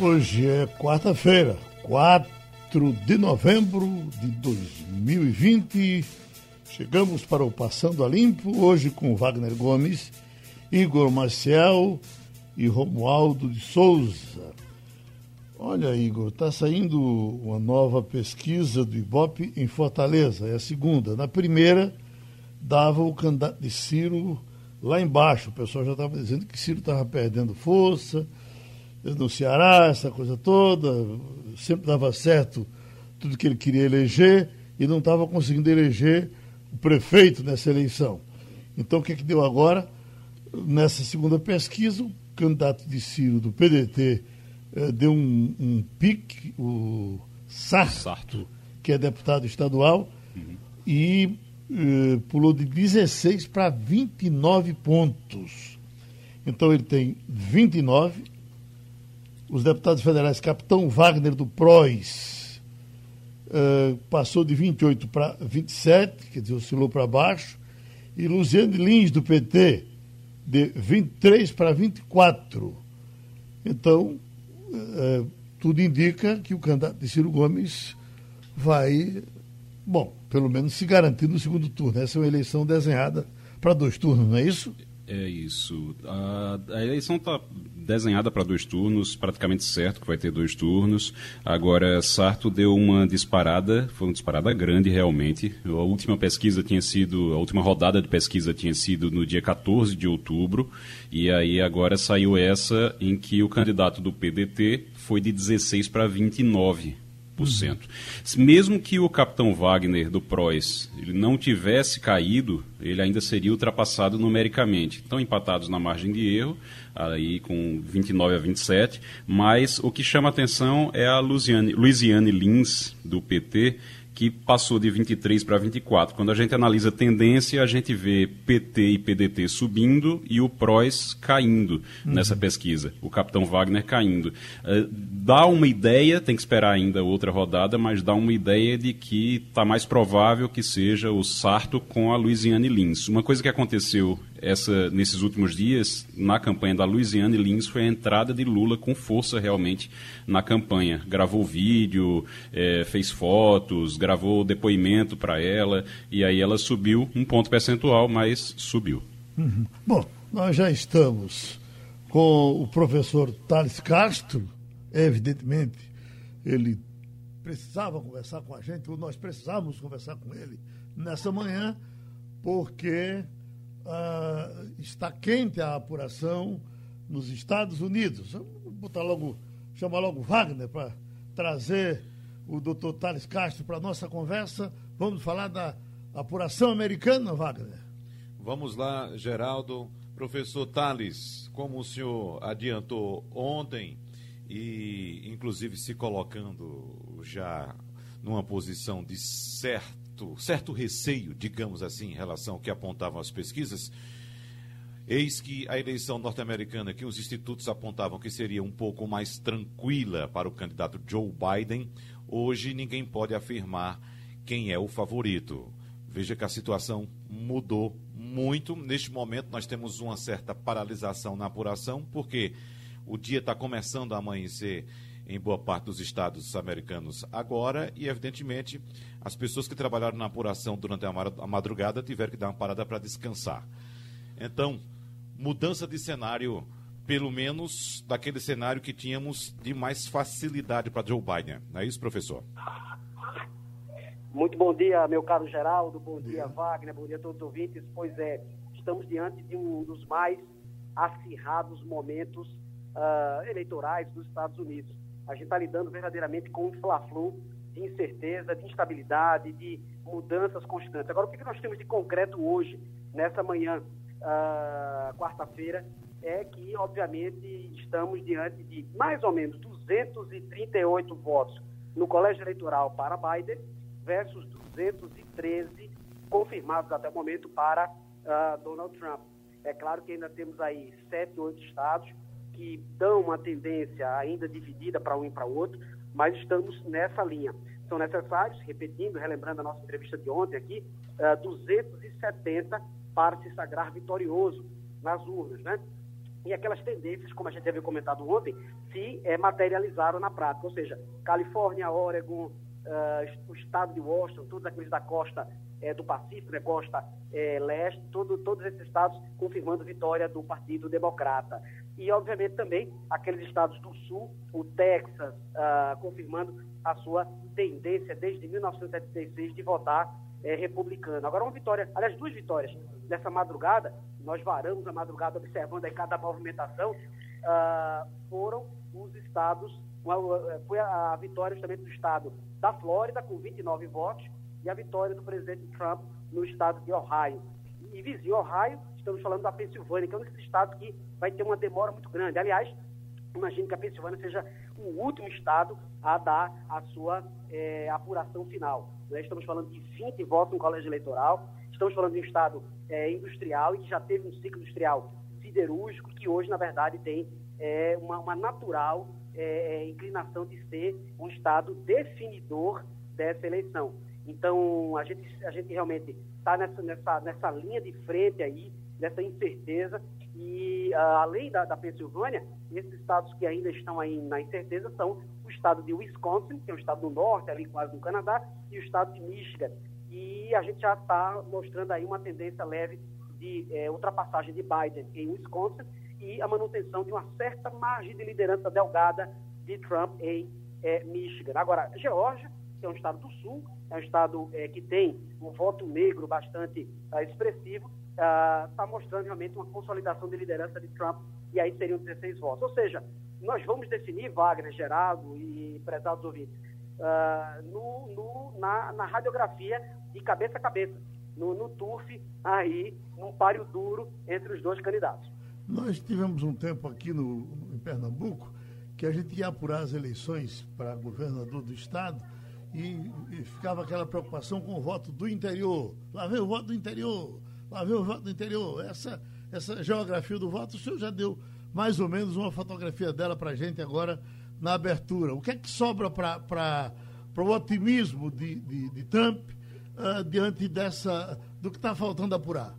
Hoje é quarta-feira, 4 de novembro de 2020. Chegamos para o Passando a Limpo, hoje com Wagner Gomes, Igor Maciel e Romualdo de Souza. Olha, Igor, está saindo uma nova pesquisa do Ibope em Fortaleza, é a segunda. Na primeira, dava o candidato de Ciro lá embaixo. O pessoal já estava dizendo que Ciro estava perdendo força no Ceará, essa coisa toda, sempre dava certo tudo que ele queria eleger e não estava conseguindo eleger o prefeito nessa eleição. Então, o que, é que deu agora? Nessa segunda pesquisa, o candidato de Ciro do PDT eh, deu um, um, pique, o Sarto, Sarto, que é deputado estadual, uhum. e eh, pulou de 16 para 29 pontos. Então, ele tem 29 os deputados federais Capitão Wagner do PROS uh, passou de 28 para 27, quer dizer, oscilou para baixo, e Luciane Lins do PT de 23 para 24. Então, uh, tudo indica que o candidato de Ciro Gomes vai, bom, pelo menos se garantir no segundo turno. Essa é uma eleição desenhada para dois turnos, não é isso? É isso. A, a eleição está desenhada para dois turnos, praticamente certo que vai ter dois turnos. Agora, Sarto deu uma disparada, foi uma disparada grande realmente. A última pesquisa tinha sido, a última rodada de pesquisa tinha sido no dia 14 de outubro, e aí agora saiu essa em que o candidato do PDT foi de 16 para 29 Uhum. Mesmo que o capitão Wagner do PROS ele não tivesse caído, ele ainda seria ultrapassado numericamente. Estão empatados na margem de erro, aí com 29 a 27, mas o que chama atenção é a Luiziane, Luiziane Lins, do PT, que passou de 23 para 24. Quando a gente analisa a tendência, a gente vê PT e PDT subindo e o PROS caindo uhum. nessa pesquisa, o capitão Wagner caindo. Uh, dá uma ideia, tem que esperar ainda outra rodada, mas dá uma ideia de que está mais provável que seja o Sarto com a Luiziane Lins. Uma coisa que aconteceu essa, nesses últimos dias, na campanha da Luiziane Lins, foi a entrada de Lula com força realmente na campanha. Gravou vídeo, é, fez fotos, gravou depoimento para ela, e aí ela subiu um ponto percentual, mas subiu. Uhum. Bom, nós já estamos com o professor Thales Castro, evidentemente, ele precisava conversar com a gente, ou nós precisávamos conversar com ele nessa manhã, porque uh, está quente a apuração nos Estados Unidos. Vamos botar logo, chamar logo Wagner para trazer o doutor Thales Castro para a nossa conversa. Vamos falar da apuração americana, Wagner. Vamos lá, Geraldo. Professor Thales, como o senhor adiantou ontem, e inclusive se colocando já numa posição de certo certo, certo receio, digamos assim, em relação ao que apontavam as pesquisas, eis que a eleição norte-americana, que os institutos apontavam que seria um pouco mais tranquila para o candidato Joe Biden, hoje ninguém pode afirmar quem é o favorito. Veja que a situação mudou muito. Neste momento, nós temos uma certa paralisação na apuração, porque o dia está começando a amanhecer em boa parte dos estados americanos agora e, evidentemente, as pessoas que trabalharam na apuração durante a madrugada tiveram que dar uma parada para descansar. Então, mudança de cenário, pelo menos daquele cenário que tínhamos de mais facilidade para Joe Biden. Não é isso, professor? Muito bom dia, meu caro Geraldo, bom dia, Wagner, bom dia a todos os ouvintes. Pois é, estamos diante de um dos mais acirrados momentos uh, eleitorais dos Estados Unidos a gente está lidando verdadeiramente com um fla-flu de incerteza, de instabilidade, de mudanças constantes. Agora, o que nós temos de concreto hoje, nessa manhã, uh, quarta-feira, é que, obviamente, estamos diante de mais ou menos 238 votos no colégio eleitoral para Biden versus 213 confirmados até o momento para uh, Donald Trump. É claro que ainda temos aí sete, oito estados que dão uma tendência ainda dividida para um e para outro, mas estamos nessa linha. São necessários, repetindo, relembrando a nossa entrevista de ontem aqui, uh, eh, 270 para se sagrar vitorioso nas urnas, né? e aquelas tendências, como a gente havia comentado ontem, se é, materializaram na prática. Ou seja, Califórnia, Oregon, uh, o estado de Washington, todos aqueles da costa é, do Pacífico, né, costa é, leste, todo, todos esses estados confirmando vitória do Partido Democrata. E, obviamente, também aqueles estados do Sul, o Texas, uh, confirmando a sua tendência desde 1976 de votar é, republicano. Agora, uma vitória, aliás, duas vitórias nessa madrugada, nós varamos a madrugada observando aí cada movimentação, uh, foram os estados, uma, foi a vitória justamente do estado da Flórida, com 29 votos, e a vitória do presidente Trump no estado de Ohio. E vizinho Ohio, estamos falando da Pensilvânia, que é um desses estados que vai ter uma demora muito grande. Aliás, imagino que a Pensilvânia seja o último estado a dar a sua é, apuração final. Nós estamos falando de 20 votos no colégio eleitoral, estamos falando de um estado é, industrial e que já teve um ciclo industrial siderúrgico, que hoje, na verdade, tem é, uma, uma, natural inclinação de ser um estado definidor dessa eleição. Então, a gente, a gente realmente está nessa, nessa, nessa linha de frente aí, dessa incerteza, e uh, além da, da Pensilvânia, esses estados que ainda estão aí na incerteza são o estado de Wisconsin, que é um estado do norte, ali quase no Canadá, e o estado de Michigan. E a gente já está mostrando aí uma tendência leve de é, ultrapassagem de Biden em Wisconsin e a manutenção de uma certa margem de liderança delgada de Trump em é, Michigan. Agora, Geórgia, que é um estado do sul, é um estado é, que tem um voto negro bastante uh, expressivo, está uh, mostrando realmente uma consolidação de liderança de Trump, e aí seriam 16 votos. Ou seja, nós vamos definir, Wagner, Geraldo e prezados ouvintes, uh, no, no, na, na, radiografia de cabeça a cabeça, no, no aí, num páreo duro entre os dois candidatos. Nós tivemos um tempo aqui no, em Pernambuco que a gente ia apurar as eleições para governador do estado e, e, ficava aquela preocupação com o voto do interior. Lá vem o voto do interior, lá vem o voto do interior. Essa, essa geografia do voto, o senhor já deu mais ou menos uma fotografia dela para a gente agora na abertura. O que é que sobra para o otimismo de, de, de Trump uh, diante dessa do que está faltando apurar?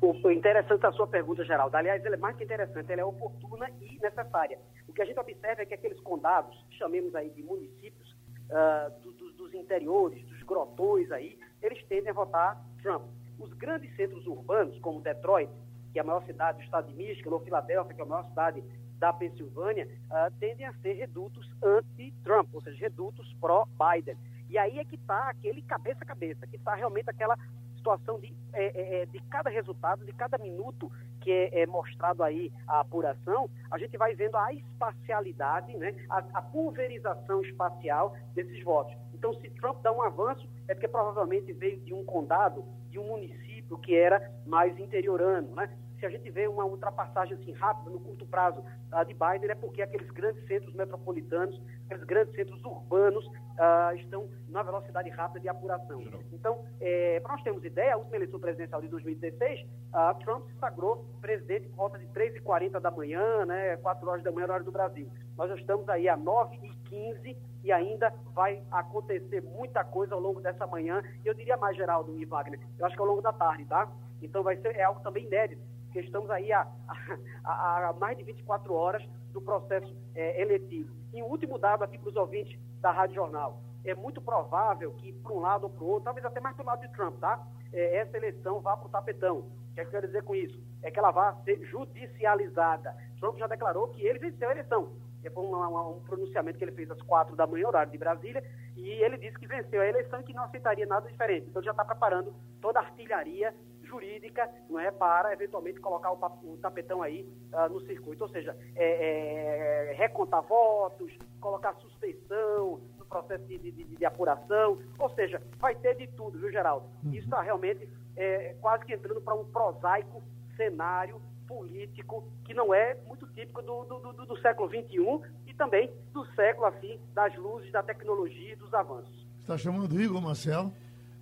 O interessante a sua pergunta, Geraldo. Aliás, ela é mais que interessante, ela é oportuna e necessária. O que a gente observa é que aqueles condados, chamemos aí de municípios, uh, do, do, dos interiores, dos grotões aí, eles tendem a votar Trump. Os grandes centros urbanos, como Detroit, que é a maior cidade do estado de Michigan, ou Filadélfia, que é a maior cidade da Pensilvânia, uh, tendem a ser redutos anti-Trump, ou seja, redutos pró-Biden. E aí é que está aquele cabeça a cabeça, que está realmente aquela situação de, é, é, é, de cada resultado, de cada minuto que é, é, mostrado aí a apuração, a gente vai vendo a espacialidade, né, a, a, pulverização espacial desses votos. Então, se Trump dá um avanço, é porque provavelmente veio de um condado, de um município que era mais interiorano, né? Se a gente vê uma ultrapassagem assim rápida, no curto prazo, uh, de Biden, é porque aqueles grandes centros metropolitanos, aqueles grandes centros urbanos uh, estão na velocidade rápida de apuração. Então, é, para nós termos ideia, a última eleição presidencial de 2016, uh, ah, Trump se sagrou presidente por volta de 3h40 da manhã, né, 4 horas da manhã, hora do Brasil. Nós já estamos aí a 9h15 e ainda vai acontecer muita coisa ao longo dessa manhã. E eu diria mais, Geraldo e Wagner, eu acho que ao longo da tarde, tá? Então vai ser é algo também inédito porque estamos aí há, há, há mais de 24 horas do processo é, eletivo. E o último dado aqui para os ouvintes da Rádio Jornal. É muito provável que, para um lado ou para o outro, talvez até mais para o lado de Trump, tá? É, essa eleição vá para o tapetão. O que é que eu quero dizer com isso? É que ela vai ser judicializada. Trump já declarou que ele venceu a eleição. Foi um, um, um, pronunciamento que ele fez às quatro da manhã, horário de Brasília, e ele disse que venceu a eleição e que não aceitaria nada diferente. Então já está preparando toda a artilharia jurídica não é, para eventualmente colocar o, o tapetão aí uh, no circuito. Ou seja, é, é, recontar votos, colocar suspeição no processo de, de, de, apuração. Ou seja, vai ter de tudo, viu, Geraldo? Uhum. Isso está realmente é, quase que entrando para um prosaico cenário político que não é muito típico do, do, do, do século XXI e também do século assim das luzes da tecnologia e dos avanços. Está chamando Igor Marcelo?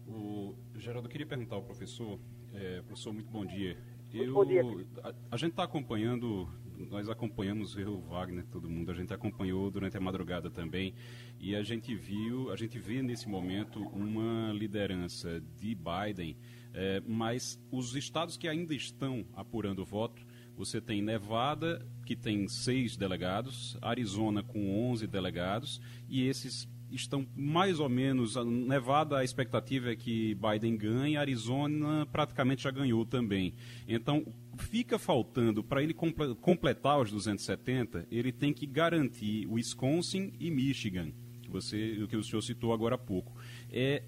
O Geraldo, eu queria perguntar ao professor é, professor, muito bom dia. Eu, bom dia. A, a gente está acompanhando, nós acompanhamos eu, o Wagner, todo mundo, a gente acompanhou durante a madrugada também, e a gente viu, a gente vê nesse momento uma liderança de Biden, é, mas os estados que ainda estão apurando o voto, Você tem Nevada, que tem seis delegados, Arizona com 11 delegados, e esses estão mais ou menos. Nevada, a expectativa é que Biden ganhe, Arizona praticamente já ganhou também. Então, fica faltando, para ele completar os 270, ele tem que garantir Wisconsin e Michigan você, o que o senhor citou agora há pouco. É,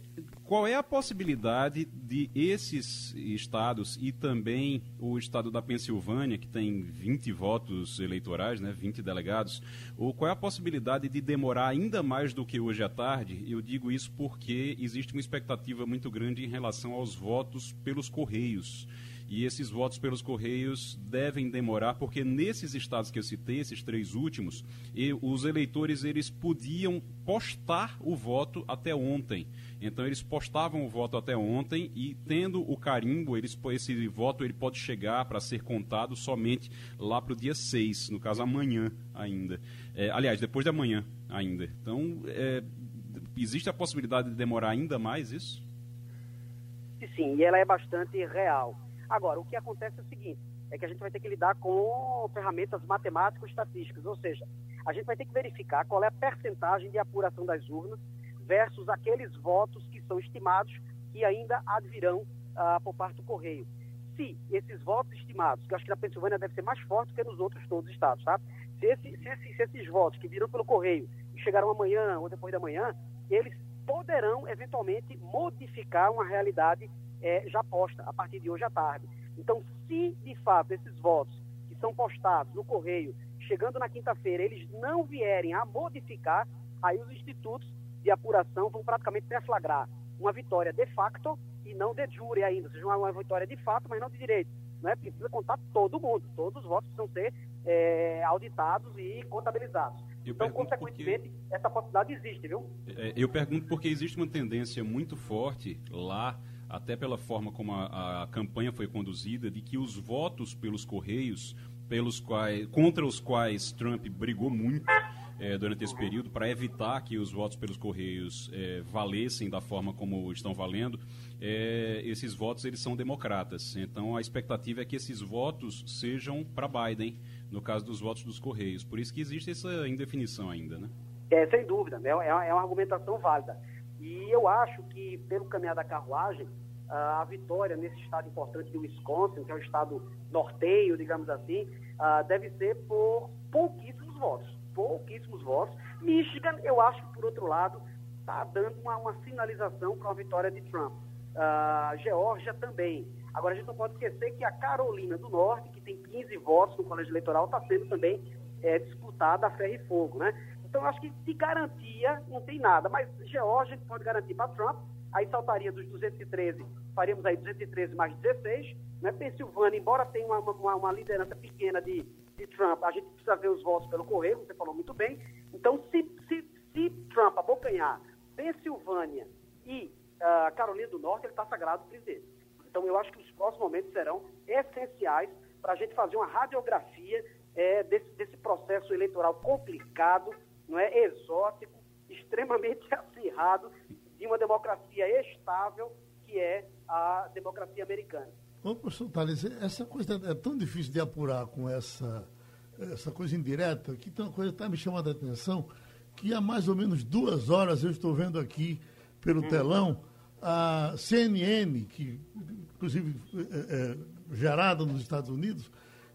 qual é a possibilidade de esses estados e também o estado da Pensilvânia, que tem 20 votos eleitorais, né, 20 delegados, ou qual é a possibilidade de demorar ainda mais do que hoje à tarde? Eu digo isso porque existe uma expectativa muito grande em relação aos votos pelos Correios. E esses votos pelos Correios devem demorar, porque nesses estados que eu citei, esses três últimos, os eleitores eles podiam postar o voto até ontem. Então eles postavam o voto até ontem e tendo o carimbo, eles, esse voto ele pode chegar para ser contado somente lá para o dia 6, no caso amanhã ainda. É, aliás, depois de amanhã ainda. Então, é, existe a possibilidade de demorar ainda mais isso? Sim, e ela é bastante real. Agora, o que acontece é o seguinte, é que a gente vai ter que lidar com ferramentas matemáticas estatísticas, ou seja, a gente vai ter que verificar qual é a percentagem de apuração das urnas versus aqueles votos que são estimados que ainda advirão ah, por parte do Correio. Se esses votos estimados, que eu acho que na Pensilvânia deve ser mais forte que nos outros todos os estados, tá? Se, esse, se, esse, se esses votos que virão pelo Correio e chegarão amanhã ou depois da manhã, eles poderão eventualmente modificar uma realidade é, já posta a partir de hoje à tarde. Então, se de fato esses votos que são postados no correio, chegando na quinta-feira, eles não vierem a modificar, aí os institutos de apuração vão praticamente deflagrar uma vitória de facto e não de jure ainda, ou seja, uma, uma vitória de fato, mas não de direito. Não é? Porque precisa contar todo mundo, todos os votos precisam ser é, auditados e contabilizados. Eu então, consequentemente, porque... essa possibilidade existe, viu? É, eu pergunto porque existe uma tendência muito forte lá até pela forma como a, a campanha foi conduzida, de que os votos pelos Correios, pelos quais, contra os quais Trump brigou muito é, durante esse período, para evitar que os votos pelos Correios é, valessem da forma como estão valendo, é, esses votos eles são democratas. Então a expectativa é que esses votos sejam para Biden, no caso dos votos dos Correios. Por isso que existe essa indefinição ainda, né? É, sem dúvida, né? é, é uma argumentação válida. E eu acho que, pelo caminhar da carruagem, a vitória nesse estado importante de Wisconsin, que é o estado norteio, digamos assim, deve ser por pouquíssimos votos. Pouquíssimos votos. Michigan, eu acho que, por outro lado, está dando uma, uma sinalização para uma vitória de Trump. Uh, Geórgia também. Agora, a gente não pode esquecer que a Carolina do Norte, que tem 15 votos no colégio eleitoral, está sendo também é, disputada a ferro e fogo, né? Então, acho que de garantia não tem nada. Mas Geórgia pode garantir para Trump, aí saltaria dos 213 faríamos aí 213 mais 16. Né? Pensilvânia, embora tenha uma, uma, uma liderança pequena de, de, Trump, a gente precisa ver os votos pelo correio, você falou muito bem. Então, se, se, se Trump abocanhar Pensilvânia e uh, Carolina do Norte, ele está sagrado presidente. Então, eu acho que os próximos momentos serão essenciais para a gente fazer uma radiografia é, desse, desse processo eleitoral complicado, não é exótico, extremamente acirrado, de uma democracia estável que é a democracia americana. Ô, professor Thales, essa coisa é tão difícil de apurar com essa, essa coisa indireta, que tem uma coisa que está me chamando a atenção, que há mais ou menos duas horas eu estou vendo aqui pelo hum. telão a CNN, que inclusive é, é, gerada nos Estados Unidos,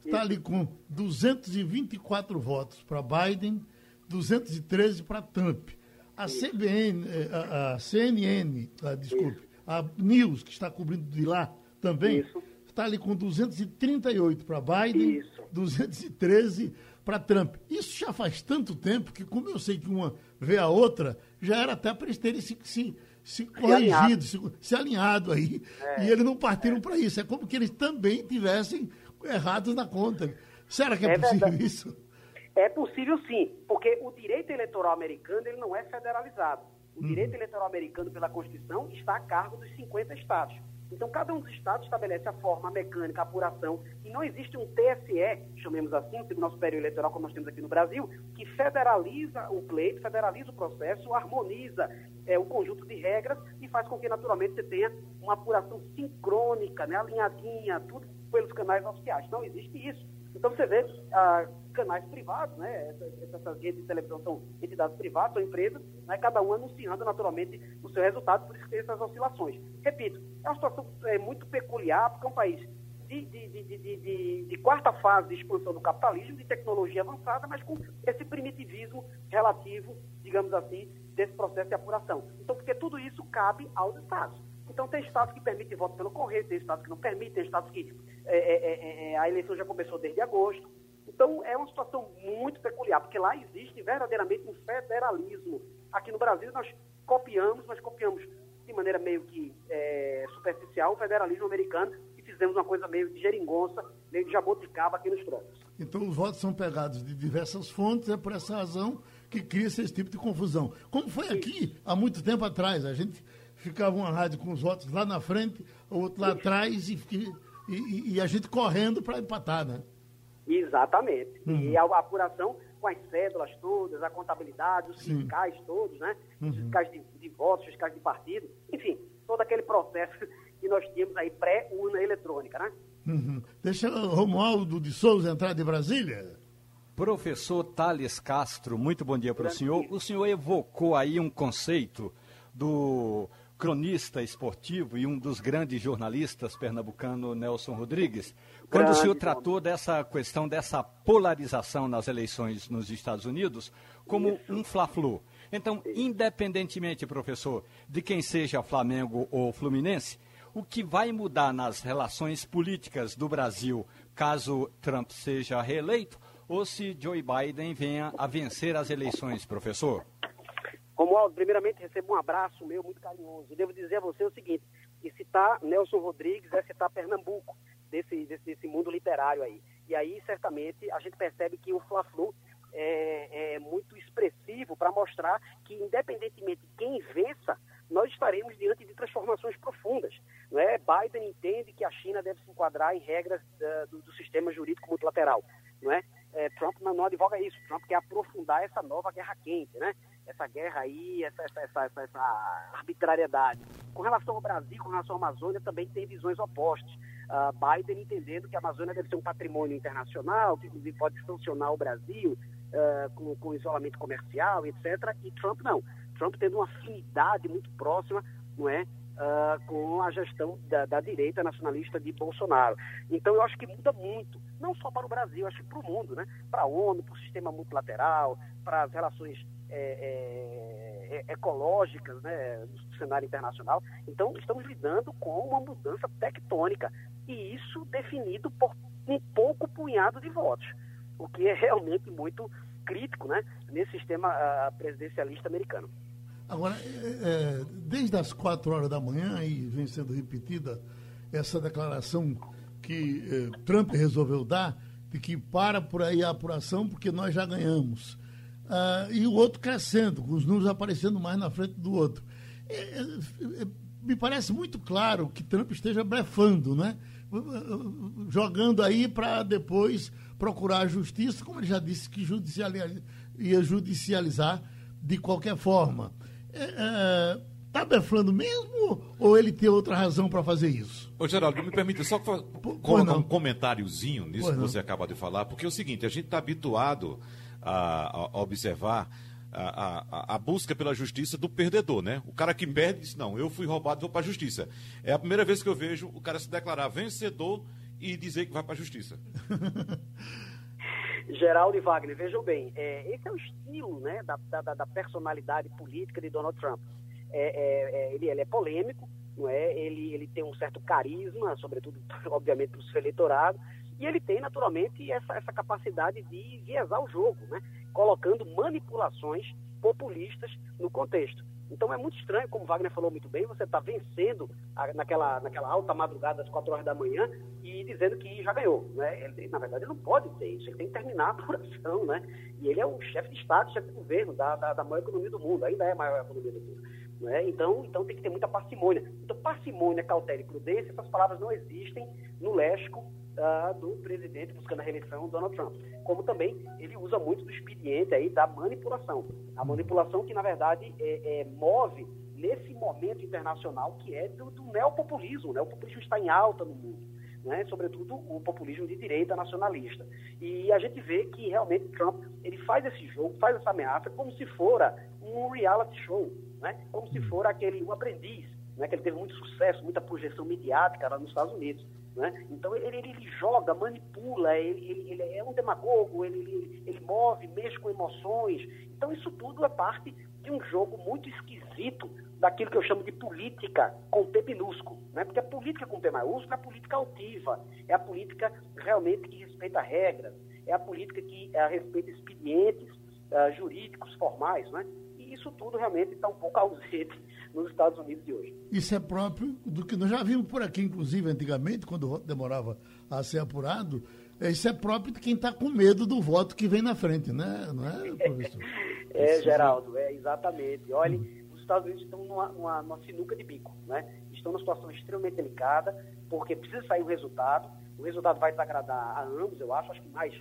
está ali com 224 votos para Biden, 213 para Trump. A CBN, é, a, a CNN, a, desculpe, a News, que está cobrindo de lá também, Isso. está ali com 238 para Biden, Isso. 213 para Trump. Isso já faz tanto tempo que, como eu sei que uma vê a outra, já era até para eles terem se, se, se corrigido, se, se, alinhado aí. É, e eles não partiram é. para isso. É como que eles também tivessem errados na conta. Será que é, é possível verdade. isso? É possível sim, porque o direito eleitoral americano ele não é federalizado. O uhum. direito eleitoral americano, pela Constituição, está a cargo dos 50 estados. Então, cada um dos estados estabelece a forma, a mecânica, a apuração, e não existe um TSE, chamemos assim, o Tribunal Superior Eleitoral, como nós temos aqui no Brasil, que federaliza o pleito, federaliza o processo, harmoniza é, o conjunto de regras e faz com que, naturalmente, você tenha uma apuração sincrônica, né, alinhadinha, tudo pelos canais oficiais. Não existe isso. Então você vê ah, canais privados, né? Essas, essas, redes de televisão são entidades privadas, são empresas, né? cada um anunciando naturalmente o seu resultado, por isso que tem essas oscilações. Repito, é uma situação é, muito peculiar, porque é um país de, de, de, de, quarta fase de expansão do capitalismo, de tecnologia avançada, mas com esse primitivismo relativo, digamos assim, desse processo de apuração. Então, porque tudo isso cabe aos Estados. Então, tem estados que permitem voto pelo correio, tem estados que não permitem, tem estados que é, é, é, é, a eleição já começou desde agosto. Então, é uma situação muito peculiar, porque lá existe verdadeiramente um federalismo. Aqui no Brasil, nós copiamos, mas copiamos de maneira meio que é, superficial o federalismo americano e fizemos uma coisa meio de geringonça, meio de jaboticaba aqui nos trocos. Então, os votos são pegados de diversas fontes, é por essa razão que cria esse tipo de confusão. Como foi aqui há muito tempo atrás, a gente ficava uma rádio com os votos lá na frente, o outro lá atrás e, e, e a gente correndo para empatar, né? Exatamente. Uhum. E a apuração com as cédulas todas, a contabilidade, os Sim. fiscais todos, né? Uhum. Os fiscais de, de votos, fiscais de partido, enfim, todo aquele processo que nós tínhamos aí pré-urna eletrônica, né? Uhum. Deixa o Romualdo de Souza entrar de Brasília. Professor Thales Castro, muito bom dia para o senhor. O senhor evocou aí um conceito do cronista esportivo e um dos grandes jornalistas pernambucano Nelson Rodrigues, quando o senhor tratou dessa questão dessa polarização nas eleições nos Estados Unidos como Isso. um fla-flu. Então, independentemente, professor, de quem seja Flamengo ou Fluminense, o que vai mudar nas relações políticas do Brasil caso Trump seja reeleito ou se Joe Biden venha a vencer as eleições, professor? Romualdo, primeiramente recebo um abraço meu muito carinhoso. Devo dizer a você o seguinte, que citar Nelson Rodrigues é citar Pernambuco, desse, desse aí. E aí, certamente, a gente percebe que o Fla-Flu é, é muito expressivo para mostrar que, independentemente de quem vença, nós estaremos diante de transformações profundas. Não é? Biden entende que a China deve se enquadrar em regras uh, do, do, sistema jurídico multilateral. Não é? é Trump não, não, advoga isso. Trump quer aprofundar essa nova guerra quente, né? essa guerra aí, essa, essa, essa, essa, arbitrariedade. Com relação ao Brasil, com relação à Amazônia, também tem visões opostas. Uh, Biden entendendo que a Amazônia deve ser um patrimônio internacional, que inclusive pode sancionar o Brasil uh, com, com isolamento comercial, etc. E Trump não. Trump tendo uma afinidade muito próxima, não é? Uh, com a gestão da, da, direita nacionalista de Bolsonaro. Então eu acho que muda muito, não só para o Brasil, acho que para o mundo, né? para a ONU, para o sistema multilateral, para as relações é, é, é, ecológicas né, no cenário internacional. Então, estamos lidando com uma mudança tectônica, e isso definido por um pouco punhado de votos, o que é realmente muito crítico né, nesse sistema uh, presidencialista americano. Agora, é, é, desde as quatro horas da manhã, e vem sendo repetida essa declaração que é, Trump resolveu dar, de que para por aí a apuração porque nós já ganhamos uh, e o outro crescendo, com os números aparecendo mais na frente do outro. É, é, é, me parece muito claro que Trump esteja blefando, né? Jogando aí para depois procurar a justiça, como ele já disse que judicializa, ia judicializar de qualquer forma. Está é, é, blefando mesmo ou ele tem outra razão para fazer isso? Ô, Geraldo, me permita só colocar um comentáriozinho nisso pois que não. você acaba de falar, porque é o seguinte, a gente está habituado a, a observar a, a, a, busca pela justiça do perdedor, né? O cara que perde diz, não, eu fui roubado, vou para a justiça. É a primeira vez que eu vejo o cara se declarar vencedor e dizer que vai para a justiça. Geraldo e Wagner, vejam bem, é, esse é o estilo né, da, da, da personalidade política de Donald Trump. É, é, é ele, ele, é polêmico, não é? ele, ele tem um certo carisma, sobretudo, obviamente, para o seu eleitorado, e ele tem, naturalmente, essa, essa capacidade de viesar o jogo, né? Colocando manipulações populistas no contexto. Então é muito estranho, como Wagner falou muito bem, você está vencendo a, naquela, naquela alta madrugada das 4 horas da manhã e dizendo que já ganhou. Né? Ele, na verdade, ele não pode ter isso, ele tem que terminar a apuração. Né? E ele é o chefe de Estado, chefe de governo da, da, da maior economia do mundo, ainda é a maior economia do mundo. Né? Então, então tem que ter muita parcimônia. Então, parcimônia, cautela e prudência, essas palavras não existem no léxico uh, do presidente buscando a reeleição, Donald Trump. Como também ele usa muito do expediente aí da manipulação. A manipulação que, na verdade, é, é, move nesse momento internacional que é do, do neopopulismo. O neopopulismo está em alta no mundo. Né, sobretudo o populismo de direita nacionalista. E a gente vê que realmente Trump ele faz esse jogo, faz essa ameaça como se fora um reality show, né, como se fora aquele um aprendiz, né, que ele teve muito sucesso, muita projeção midiática lá nos Estados Unidos. Né? Então ele, ele, ele, joga, manipula, ele, ele, ele é um demagogo, ele, ele, move, mexe com emoções. Então isso tudo é parte um jogo muito esquisito daquilo que eu chamo de política com P minúsculo. Né? Porque a política com P maiúsculo é a política altiva, é a política realmente que respeita regras, é a política que é, respeita expedientes uh, jurídicos formais. Né? E isso tudo realmente está um pouco ausente nos Estados Unidos de hoje. Isso é próprio do que nós já vimos por aqui, inclusive antigamente, quando demorava a ser apurado. Isso é próprio de quem está com medo do voto que vem na frente, né? não é, professor? é, Geraldo, é exatamente. Olha, os Estados Unidos estão numa, numa, numa sinuca de bico, né? Estão numa situação extremamente delicada, porque precisa sair o resultado. O resultado vai desagradar a ambos, eu acho, acho que mais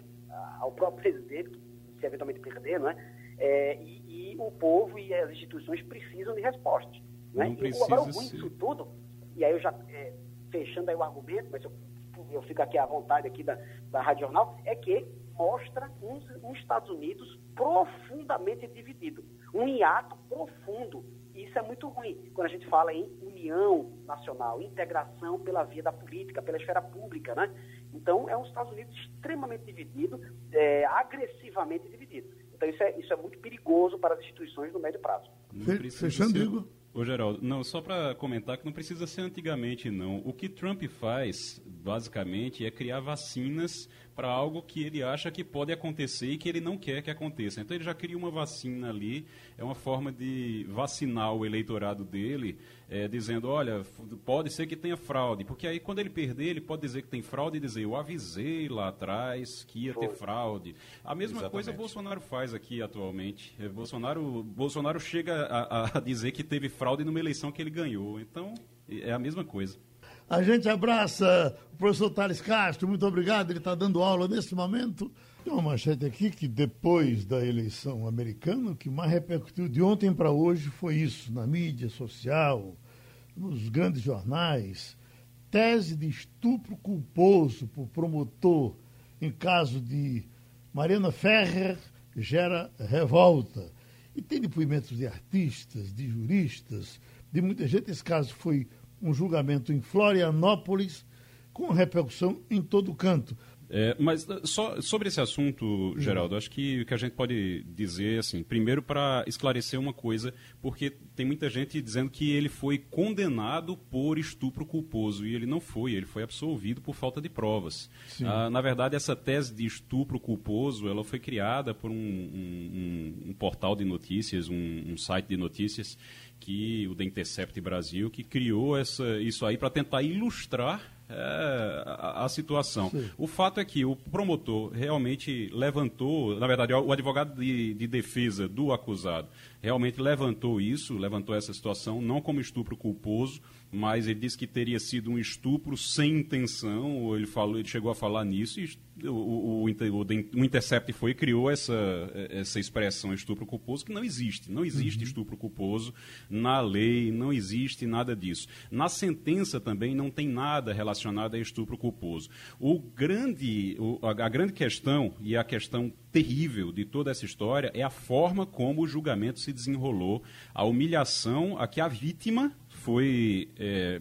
ao próprio presidente, se eventualmente perder, não é? É, e, e, o povo e as instituições precisam de respostas. Né? E agora o ruim disso tudo, e aí eu já é, fechando aí o argumento, mas eu, eu fico aqui à vontade aqui da, da Rádio Jornal, é que mostra um, um Estados Unidos profundamente dividido, um hiato profundo. E isso é muito ruim quando a gente fala em união nacional, integração pela via da política, pela esfera pública, né? Então, é um Estados Unidos extremamente dividido, é, agressivamente dividido. Então, isso é, isso é muito perigoso para as instituições no médio prazo. Fechando, Igor. Ô, Geraldo, não, só para comentar que não precisa ser antigamente, não. O que Trump faz, basicamente, é criar vacinas para algo que ele acha que pode acontecer e que ele não quer que aconteça. Então ele já cria uma vacina ali, é uma forma de vacinar o eleitorado dele, é, dizendo, olha, pode ser que tenha fraude, porque aí quando ele perder, ele pode dizer que tem fraude e dizer, eu avisei lá atrás que ia ter fraude. A mesma Exatamente. coisa Bolsonaro faz aqui atualmente. É, Bolsonaro, Bolsonaro chega a, a dizer que teve fraude numa eleição que ele ganhou. Então, é a mesma coisa. A gente abraça o professor Thales Castro, muito obrigado. Ele está dando aula nesse momento. Tem uma manchete aqui que depois da eleição americana, o que mais repercutiu de ontem para hoje foi isso, na mídia social, nos grandes jornais. Tese de estupro culposo por promotor em caso de Mariana Ferrer gera revolta. E tem depoimentos de artistas, de juristas, de muita gente. Esse caso foi um julgamento em Florianópolis com repercussão em todo canto. É, mas uh, só sobre esse assunto, Geraldo, acho que o que a gente pode dizer, assim, primeiro para esclarecer uma coisa, porque tem muita gente dizendo que ele foi condenado por estupro culposo, e ele não foi, ele foi absolvido por falta de provas. Ah, na verdade, essa tese de estupro culposo, ela foi criada por um, um, um portal de notícias, um, um site de notícias, que o The Intercept Brasil, que criou essa, isso aí para tentar ilustrar é, a, a, situação. Sim. O fato é que o promotor realmente levantou, na verdade, o advogado de, de, defesa do acusado realmente levantou isso, levantou essa situação, não como estupro culposo, mas ele disse que teria sido um estupro sem intenção, ou ele, falou, ele chegou a falar nisso, e o, o, o, o Intercept foi e criou essa, essa expressão estupro culposo, que não existe. Não existe uhum. estupro culposo na lei, não existe nada disso. Na sentença também não tem nada relacionado a estupro culposo. O grande, a, a grande questão, e a questão terrível de toda essa história, é a forma como o julgamento se desenrolou, a humilhação a que a vítima foi é,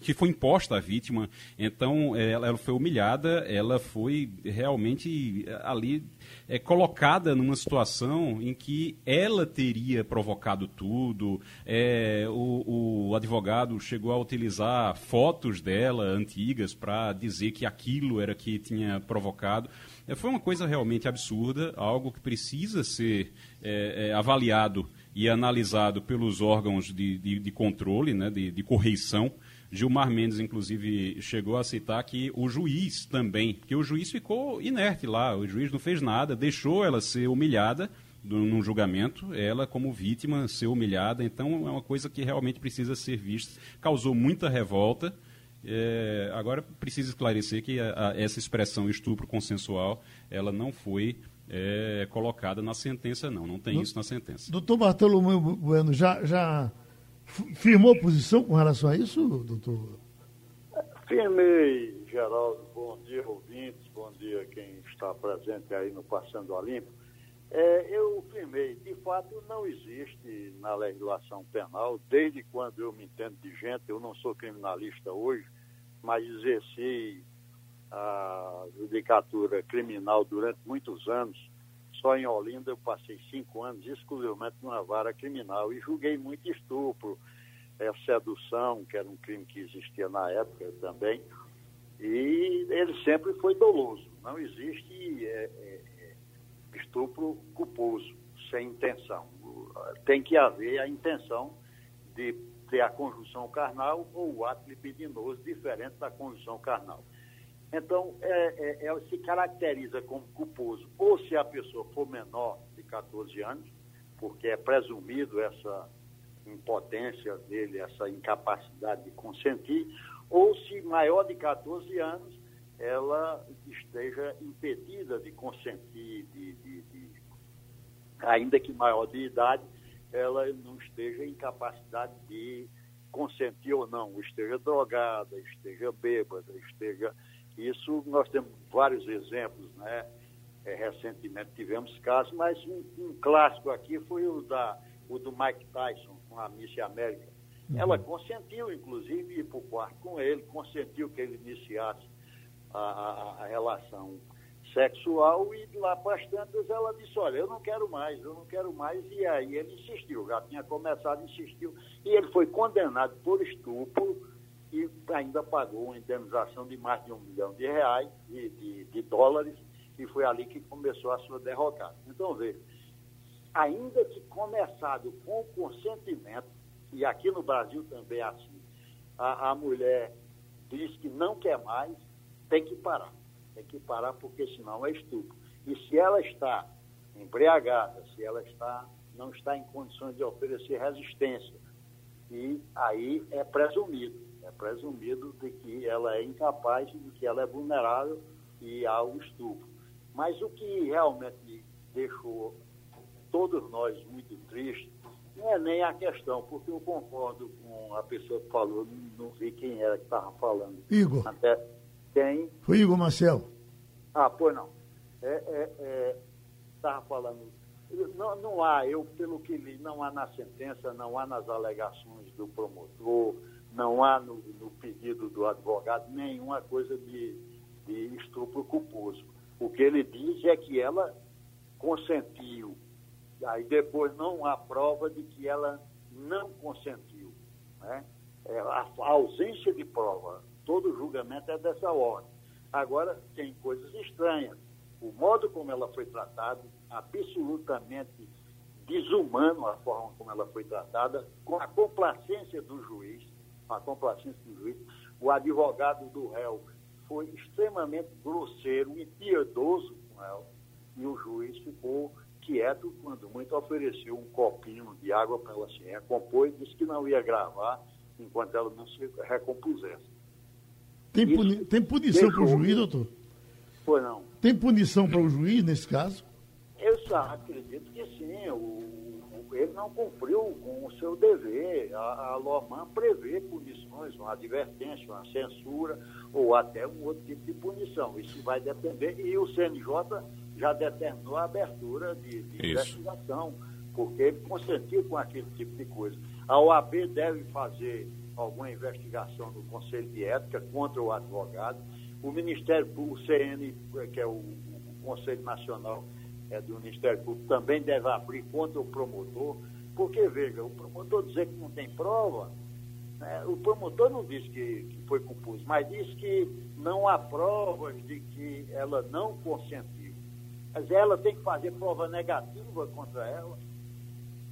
que foi imposta à vítima. Então, é, ela, foi humilhada, ela foi realmente é, ali é, colocada numa situação em que ela teria provocado tudo. É, o, o, advogado chegou a utilizar fotos dela antigas para dizer que aquilo era que tinha provocado. É, foi uma coisa realmente absurda, algo que precisa ser é, avaliado e analisado pelos órgãos de, de, de controle, né, de, de, correição. Gilmar Mendes, inclusive, chegou a citar que o juiz também, porque o juiz ficou inerte lá, o juiz não fez nada, deixou ela ser humilhada num julgamento, ela como vítima ser humilhada, então é uma coisa que realmente precisa ser vista. Causou muita revolta. É, agora precisa esclarecer que a, a, essa expressão estupro consensual, ela não foi é, colocada na sentença, não. Não tem do, isso na sentença. Doutor Bartolomeu Bueno, já, já firmou posição com relação a isso, doutor? Firmei, Geraldo, bom dia, ouvintes, bom dia quem está presente aí no Passando a Limpo. É, eu firmei, de fato não existe na legislação penal, desde quando eu me entendo de gente, eu não sou criminalista hoje, mas exerci a judicatura criminal durante muitos anos. Só em Olinda eu passei cinco anos exclusivamente numa vara criminal e julguei muito estupro, é, sedução, que era um crime que existia na época também, e ele sempre foi doloso. Não existe é, é, estupro culposo, sem intenção. Tem que haver a intenção de ter a conjunção carnal ou o ato libidinoso diferente da conjunção carnal. Então, é, é, é, se caracteriza como culposo ou se a pessoa for menor de 14 anos, porque é presumido essa impotência dele, essa incapacidade de consentir, ou se maior de 14 anos ela esteja impedida de consentir, de, de, de, ainda que maior de idade, ela não esteja em capacidade de consentir ou não, esteja drogada, esteja bêbada, esteja. Isso nós temos vários exemplos, né? É, recentemente tivemos casos, mas um, um, clássico aqui foi o, da, o do Mike Tyson com a Miss América. Uhum. Ela consentiu, inclusive, ir para o quarto com ele, consentiu que ele iniciasse a, a, relação sexual e lá para as tantas ela disse, olha, eu não quero mais, eu não quero mais, e aí ele insistiu, já tinha começado, insistiu, e ele foi condenado por estupro e ainda pagou uma indenização de mais de um milhão de reais, de, de, de dólares, e foi ali que começou a sua derrocada. Então, veja, ainda que começado com consentimento, e aqui no Brasil também é assim, a, a mulher diz que não quer mais, tem que parar. Tem que parar porque senão é estupro. E se ela está embriagada, se ela está, não está em condições de oferecer resistência, e aí é presumido, é presumido de que ela é incapaz, de que ela é vulnerável e há o estupro. Mas o que realmente deixou todos nós muito tristes não é nem a questão, porque eu concordo com a pessoa que falou, não, não vi quem era que estava falando. Igor. Até, tem. Foi Igor Marcel. Ah, pois não. Estava é, é, falando. Não, não há, eu, pelo que li, não há na sentença, não há nas alegações do promotor, não há no, no pedido do advogado nenhuma coisa de, de estupro culposo. O que ele diz é que ela consentiu. Aí depois não há prova de que ela não consentiu. Né? É, a, a ausência de prova todo julgamento é dessa ordem. Agora, tem coisas estranhas. O modo como ela foi tratada, absolutamente desumano a forma como ela foi tratada, com a complacência do juiz, a complacência do juiz, o advogado do réu foi extremamente grosseiro e piedoso com ela, e o juiz ficou quieto quando muito ofereceu um copinho de água para ela se recompor e disse que não ia gravar enquanto ela não se recompusesse. Tem, puni tem punição para o juiz, doutor? Pois não. Tem punição para o juiz nesse caso? Eu só acredito que sim. O, ele não cumpriu com o seu dever. A, a Loman prevê punições, uma advertência, uma censura ou até um outro tipo de punição. Isso vai depender. E o CNJ já determinou a abertura de, de investigação, porque ele consentiu com aquele tipo de coisa. A OAB deve fazer alguma investigação do Conselho de Ética contra o advogado. O Ministério Público, o CN, que é o, o Conselho Nacional é, do Ministério Público, também deve abrir contra o promotor, porque, veja, o promotor dizer que não tem prova, né, o promotor não diz que, que foi compulso, mas diz que não há provas de que ela não consentiu. Mas ela tem que fazer prova negativa contra ela.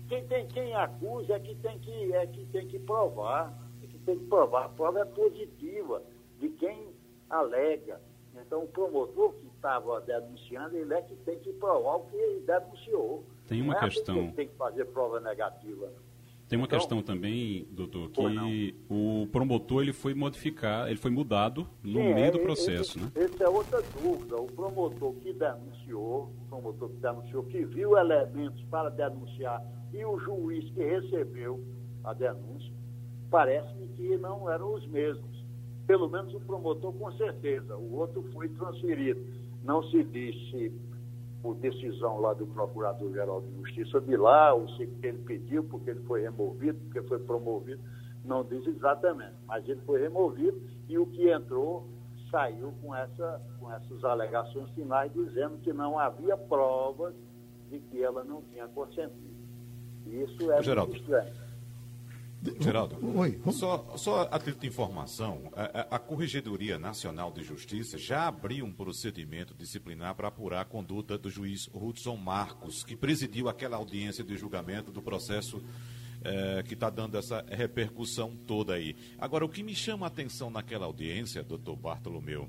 Quem, tem, quem acusa é que tem que, é que, tem que provar tem que provar. A prova é positiva de quem alega. Então, o promotor que estava denunciando, ele é que tem que provar o que ele denunciou. Tem uma Não é questão. tem que fazer prova negativa. Tem uma então, questão também, doutor, que o promotor ele foi modificar, ele foi mudado no sim, meio do processo, esse, né? Essa é outra dúvida. O promotor que denunciou, o promotor que denunciou, que viu elementos para denunciar, e o juiz que recebeu a denúncia, parece-me que não eram os mesmos. pelo menos o promotor com certeza, o outro foi transferido. Não se disse por decisão lá do Procurador-Geral de Justiça de lá, ou se ele pediu porque ele foi removido, porque foi promovido, não diz exatamente, mas ele foi removido e o que entrou saiu com, essa, com essas alegações finais dizendo que não havia provas de que ela não tinha consentido. Isso é Geraldo. muito estranho. Geraldo, Oi. só, só a título de informação, a, a- a Corregedoria Nacional de Justiça já abriu um procedimento disciplinar para apurar a conduta do juiz Hudson Marcos, que presidiu aquela audiência de julgamento do processo eh, que está dando essa repercussão toda aí. Agora, o que me chama a atenção naquela audiência, doutor Bartolomeu,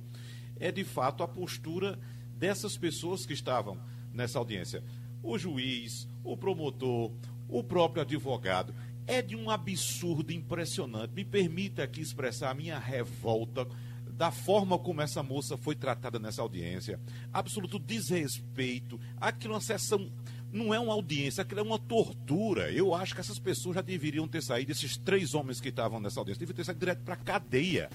é de fato a postura dessas pessoas que estavam nessa audiência. O juiz, o promotor, o próprio advogado. É de um absurdo impressionante. Me permita aqui expressar a minha revolta da forma como essa moça foi tratada nessa audiência. Absoluto desrespeito. Aquilo é uma sessão. Não é uma audiência, aquilo é uma tortura. Eu acho que essas pessoas já deveriam ter saído, esses três homens que estavam nessa audiência, deveriam ter saído direto para a cadeia.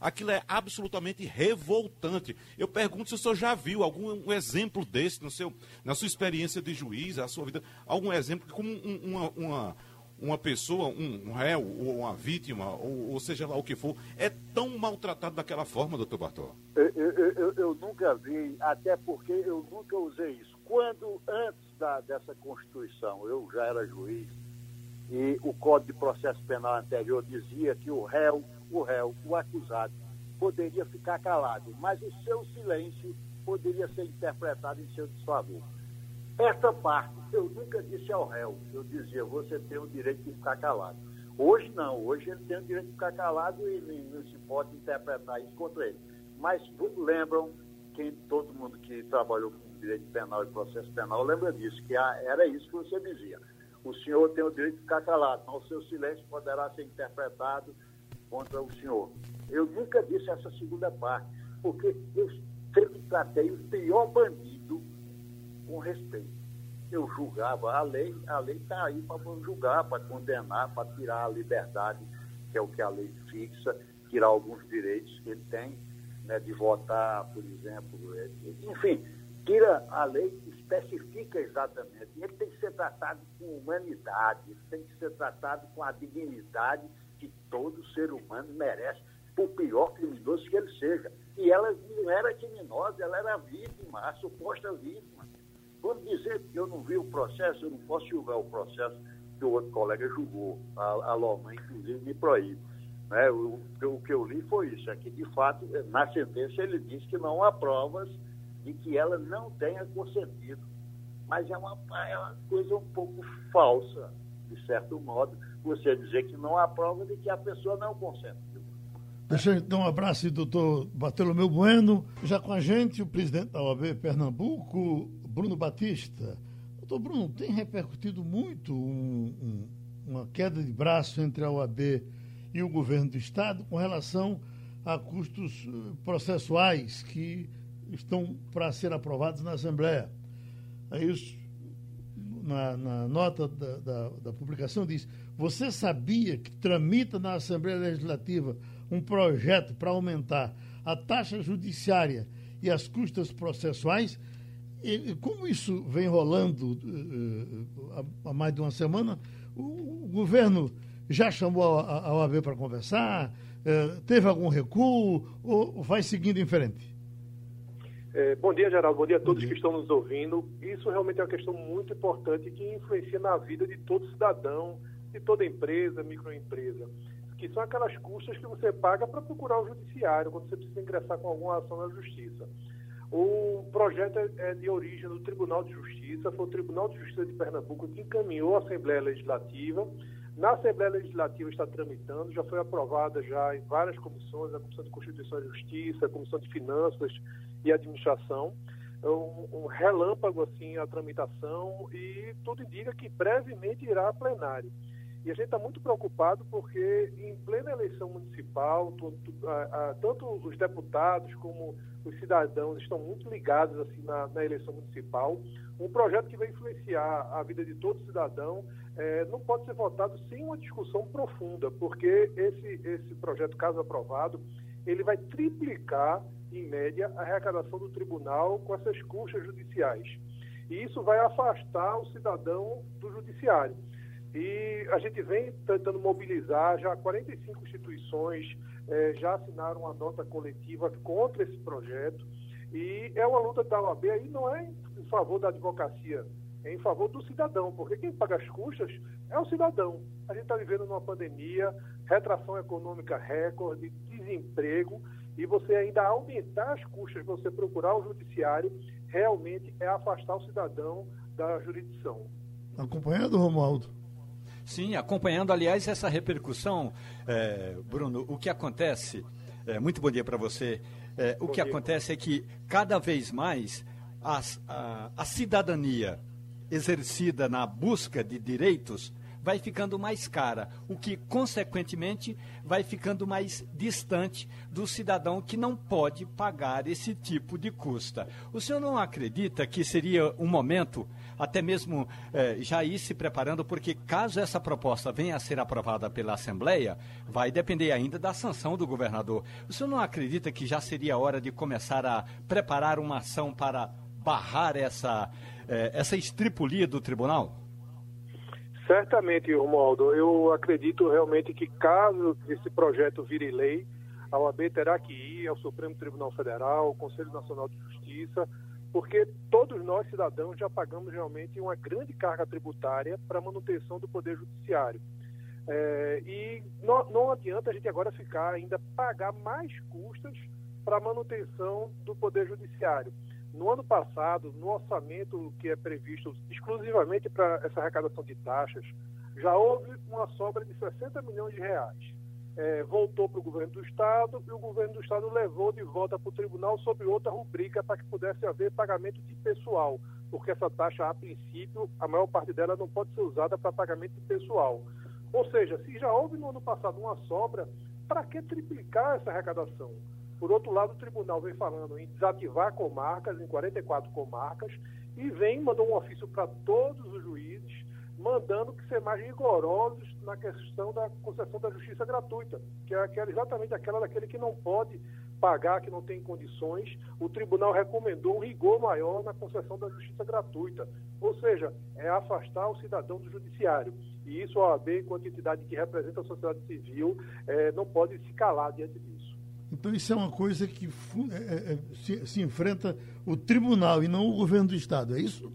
Aquilo é absolutamente revoltante. Eu pergunto se o senhor já viu algum um exemplo desse no seu, na sua experiência de juiz, a sua vida, algum exemplo como um- uma, uma, uma pessoa, um, réu, ou uma vítima, ou, ou seja lá o que for, é tão maltratado daquela forma, doutor Bartol? Eu, eu- eu- eu nunca vi, até porque eu nunca usei isso. Quando, antes da- dessa Constituição, eu já era juiz, e o Código de Processo Penal anterior dizia que o réu, o réu, o acusado, poderia ficar calado, mas o seu silêncio poderia ser interpretado em seu desfavor. Essa parte eu nunca disse ao réu, eu dizia, você tem o direito de ficar calado. Hoje não, hoje ele tem o direito de ficar calado e não, se pode interpretar isso contra ele. Mas lembram, quem, todo mundo que trabalhou com direito penal e processo penal lembra disso, que era isso que você dizia. O senhor tem o direito de ficar calado, mas o seu silêncio poderá ser interpretado contra o senhor. Eu nunca disse essa segunda parte, porque eu sempre tratei o pior bandido com respeito. Eu julgava a lei, a lei está aí para julgar, para condenar, para tirar a liberdade, que é o que a lei fixa, tirar alguns direitos que ele tem, né, de votar, por exemplo. é, Enfim, tira a lei, especifica exatamente. Ele tem que ser tratado com humanidade, ele tem que ser tratado com a dignidade que todo ser humano merece, por pior criminoso que ele seja. E ela não era criminosa, ela era vítima, a suposta vítima. Vamos dizer que eu não vi o processo, eu não posso julgar o processo que o outro colega julgou. A, a Loma, inclusive, me proíbe. Né? O, o que eu li foi isso, é que, de fato, na sentença ele diz que não há provas de que ela não tenha consentido. Mas é uma, é uma coisa um pouco falsa, de certo modo, você dizer que não há prova de que a pessoa não consentiu. Deixa eu dar um abraço doutor Bartolomeu Bueno. Já com a gente, o presidente da OAB Pernambuco, Bruno Batista. Doutor Bruno, tem repercutido muito um- um- uma queda de braço entre a OAB e o governo do Estado com relação a custos eh, processuais que estão para ser aprovados na Assembleia. Aí os- na, na nota da, da, da publicação diz: Você sabia que tramita na Assembleia Legislativa um projeto para aumentar a taxa judiciária e as custas processuais? E, como isso vem rolando eh, eh, há, mais de uma semana, o, governo já chamou a, a OAB para conversar? Eh, teve algum recuo ou vai seguindo em frente? É, bom dia, Geraldo. Bom dia a todos dia. que estão nos ouvindo. Isso realmente é uma questão muito importante que influencia na vida de todo cidadão, de toda empresa, microempresa, que são aquelas custas que você paga para procurar o judiciário quando você precisa ingressar com alguma ação na justiça. O projeto é é de origem do Tribunal de Justiça, foi o Tribunal de Justiça de Pernambuco que encaminhou à Assembleia Legislativa. Na Assembleia Legislativa está tramitando, já foi aprovada já em várias comissões, a Comissão de Constituição e Justiça, a Comissão de Finanças e Administração. É Um, um relâmpago assim a tramitação e tudo indica que brevemente irá a plenário. E a gente está muito preocupado porque em plena eleição municipal, tanto os deputados como os cidadãos estão muito ligados assim na, na eleição municipal. Um projeto que vai influenciar a vida de todo cidadão eh, não pode ser votado sem uma discussão profunda, porque esse, esse projeto, caso aprovado, ele vai triplicar, em média, a arrecadação do tribunal com essas custas judiciais. E isso vai afastar o cidadão do judiciário. E a gente vem tentando mobilizar, já 45 instituições eh, já assinaram uma nota coletiva contra esse projeto. E é uma luta da OAB aí, não é em favor da advocacia, é em favor do cidadão, porque quem paga as custas é o cidadão. A gente está vivendo numa pandemia, retração econômica recorde, desemprego, e você ainda aumentar as custas você procurar o judiciário, realmente é afastar o cidadão da jurisdição. Acompanhando, Romualdo? Sim, acompanhando, aliás, essa repercussão, é, Bruno, o que acontece, é, muito bom dia para você, é, o que acontece é que cada vez mais as, a, a cidadania exercida na busca de direitos vai ficando mais cara, o que, consequentemente, vai ficando mais distante do cidadão que não pode pagar esse tipo de custa. O senhor não acredita que seria um momento, até mesmo eh, já ir se preparando, porque caso essa proposta venha a ser aprovada pela Assembleia, vai depender ainda da sanção do governador. O senhor não acredita que já seria hora de começar a preparar uma ação para barrar essa, eh, essa estripulia do tribunal? Certamente, Romualdo. Eu acredito realmente que caso esse projeto vire lei, a OAB terá que ir ao Supremo Tribunal Federal, ao Conselho Nacional de Justiça, porque todos nós, cidadãos, já pagamos realmente uma grande carga tributária para a manutenção do Poder Judiciário. É, e não, não adianta a gente agora ficar ainda pagar mais custas para a manutenção do Poder Judiciário. No ano passado, no orçamento que é previsto exclusivamente para essa arrecadação de taxas, já houve uma sobra de 60 milhões de reais. É, voltou para o governo do Estado e o governo do Estado levou de volta para o tribunal sob outra rubrica para que pudesse haver pagamento de pessoal, porque essa taxa, a princípio, a maior parte dela não pode ser usada para pagamento de pessoal. Ou seja, se já houve no ano passado uma sobra, para que triplicar essa arrecadação? Por outro lado, o tribunal vem falando em desativar comarcas, em 44 comarcas, e vem, mandou um ofício para todos os juízes, mandando que ser mais rigorosos na questão da concessão da justiça gratuita, que é aquela, exatamente aquela daquele que não pode pagar, que não tem condições. O tribunal recomendou um rigor maior na concessão da justiça gratuita, ou seja, é afastar o cidadão do judiciário. E isso a OAB, enquanto entidade que representa a sociedade civil, é, não pode se calar diante disso. Então isso é uma coisa que é, é, se, se, enfrenta o tribunal e não o governo do Estado, é isso?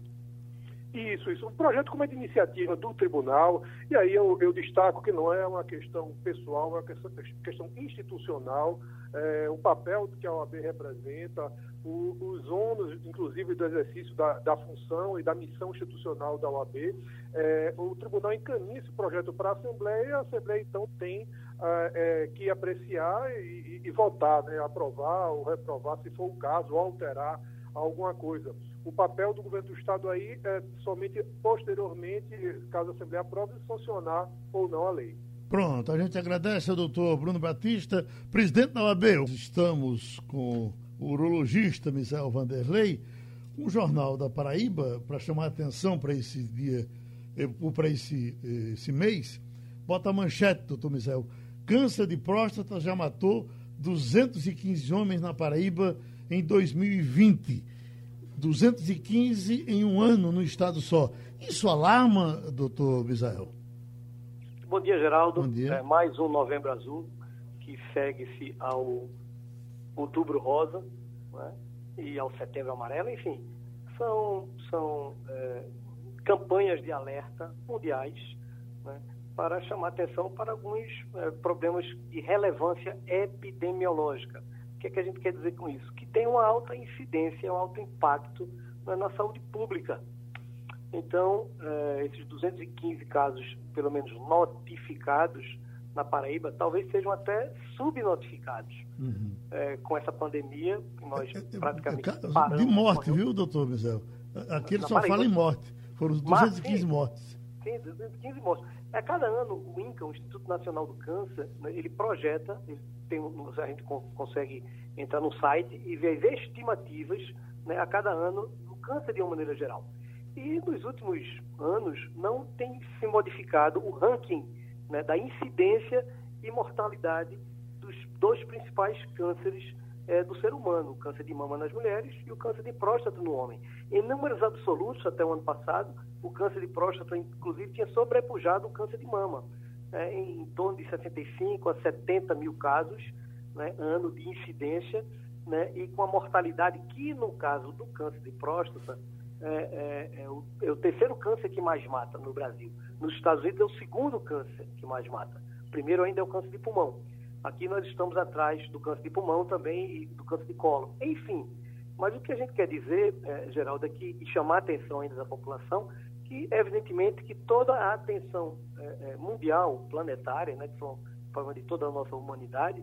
Isso, isso. Um projeto como é de iniciativa do tribunal, e aí eu, eu destaco que não é uma questão pessoal, é uma questão, questão institucional, é, o papel que a OAB representa, o, os ônus, inclusive, do exercício da, da, função e da missão institucional da OAB. É, o tribunal encaminha esse projeto para a Assembleia e a Assembleia, então, tem é, que apreciar e, e, votar, né, aprovar ou reprovar, se for o caso, ou alterar alguma coisa. O papel do governo do Estado aí é somente posteriormente, caso a Assembleia aprove, sancionar ou não a lei. Pronto, a gente agradece ao doutor Bruno Batista, presidente da OAB. Estamos com o urologista Misael Vanderlei, um jornal da Paraíba, para chamar a atenção para esse dia, eh, para esse, eh, esse mês. Bota a manchete, doutor Misael. Câncer de próstata já matou 215 homens na Paraíba em 2020. 215 em um ano no estado só. Isso alarma, doutor Bisael? Bom dia, Geraldo. Bom dia. É mais um Novembro Azul, que segue-se ao Outubro Rosa né? e ao Setembro Amarelo, enfim. São, são é, campanhas de alerta mundiais né? para chamar atenção para alguns é, problemas de relevância epidemiológica. O que, é que a gente quer dizer com isso? Tem uma alta incidência, um alto impacto na saúde pública. Então, é, esses 215 casos, pelo menos notificados na Paraíba, talvez sejam até subnotificados uhum. é, com essa pandemia, que nós é, praticamente paramos. De morte, viu, doutor Mizel? Aqui ele só Paraíba. fala em morte. Foram 215 Mas, sim, mortes. Sim, 215 mortes. A cada ano, o INCA, o Instituto Nacional do Câncer, né, ele projeta, ele tem, a gente consegue entrar no site e ver as estimativas né, a cada ano do câncer de uma maneira geral. E nos últimos anos não tem se modificado o ranking né, da incidência e mortalidade dos dois principais cânceres é, do ser humano, o câncer de mama nas mulheres e o câncer de próstata no homem. Em números absolutos, até o ano passado, o câncer de próstata, inclusive, tinha sobrepujado o câncer de mama, né, em, em, torno de 65 a 70 mil casos, né, ano de incidência, né, e com a mortalidade que, no caso do câncer de próstata, é, é, é, o, é, o, terceiro câncer que mais mata no Brasil. Nos Estados Unidos é o segundo câncer que mais mata. Primeiro ainda é o câncer de pulmão. Aqui nós estamos atrás do câncer de pulmão também e do câncer de colo. Enfim, mas o que a gente quer dizer, é, Geraldo, aqui e chamar a atenção ainda da população, que evidentemente que toda a atenção é, é, mundial, planetária, né, que são forma de toda a nossa humanidade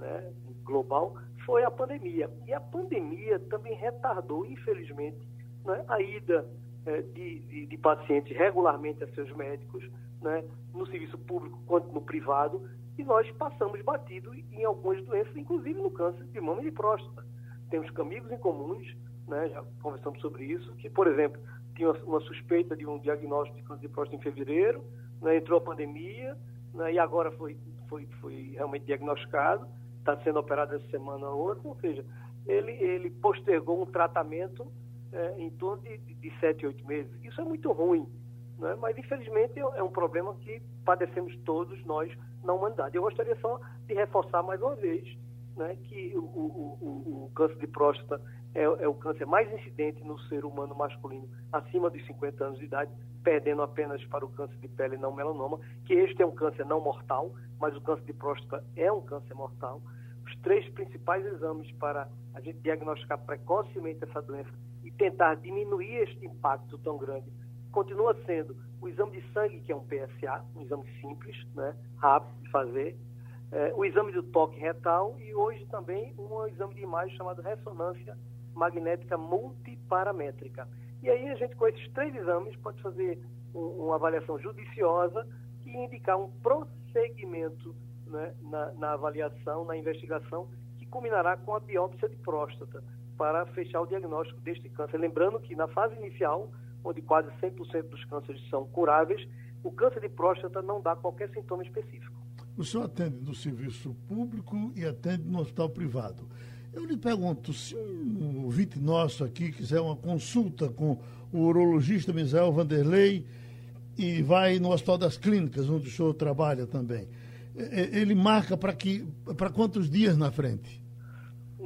né, global, foi a pandemia. E a pandemia também retardou, infelizmente, né, a ida é, de, de, pacientes regularmente a seus médicos, né, no serviço público quanto no privado, e nós passamos batido em algumas doenças, inclusive no câncer de mama e de próstata. Temos amigos em comuns, né, já conversamos sobre isso, que, por exemplo, tinha uma suspeita de um diagnóstico de câncer de próstata em fevereiro, né, entrou a pandemia, né, e agora foi, foi, foi realmente diagnosticado, está sendo operado essa semana ou outra, ou seja, ele, ele postergou um tratamento é, em torno de, de, sete, oito meses. Isso é muito ruim, né? mas infelizmente é, é um problema que padecemos todos nós na humanidade. Eu gostaria só de reforçar mais uma vez né, que o, o, o, o câncer de próstata é, é, o câncer mais incidente no ser humano masculino acima de 50 anos de idade, perdendo apenas para o câncer de pele não melanoma, que este é um câncer não mortal, mas o câncer de próstata é um câncer mortal. Três principais exames para a gente diagnosticar precocemente essa doença e tentar diminuir este impacto tão grande continua sendo o exame de sangue, que é um PSA, um exame simples, né, rápido de fazer, é, o exame do toque retal e hoje também um exame de imagem chamado ressonância magnética multiparamétrica. E aí a gente, com esses três exames, pode fazer um, uma avaliação judiciosa e indicar um prosseguimento né, na, na avaliação, na investigação, que culminará com a biópsia de próstata para fechar o diagnóstico deste câncer. Lembrando que na fase inicial, onde quase 100% dos cânceres são curáveis, o câncer de próstata não dá qualquer sintoma específico. O senhor atende no serviço público e atende no hospital privado. Eu lhe pergunto, se um ouvinte nosso aqui quiser uma consulta com o urologista Misael Vanderlei e vai no Hospital das Clínicas, onde o senhor trabalha também, ele marca para que para quantos dias na frente?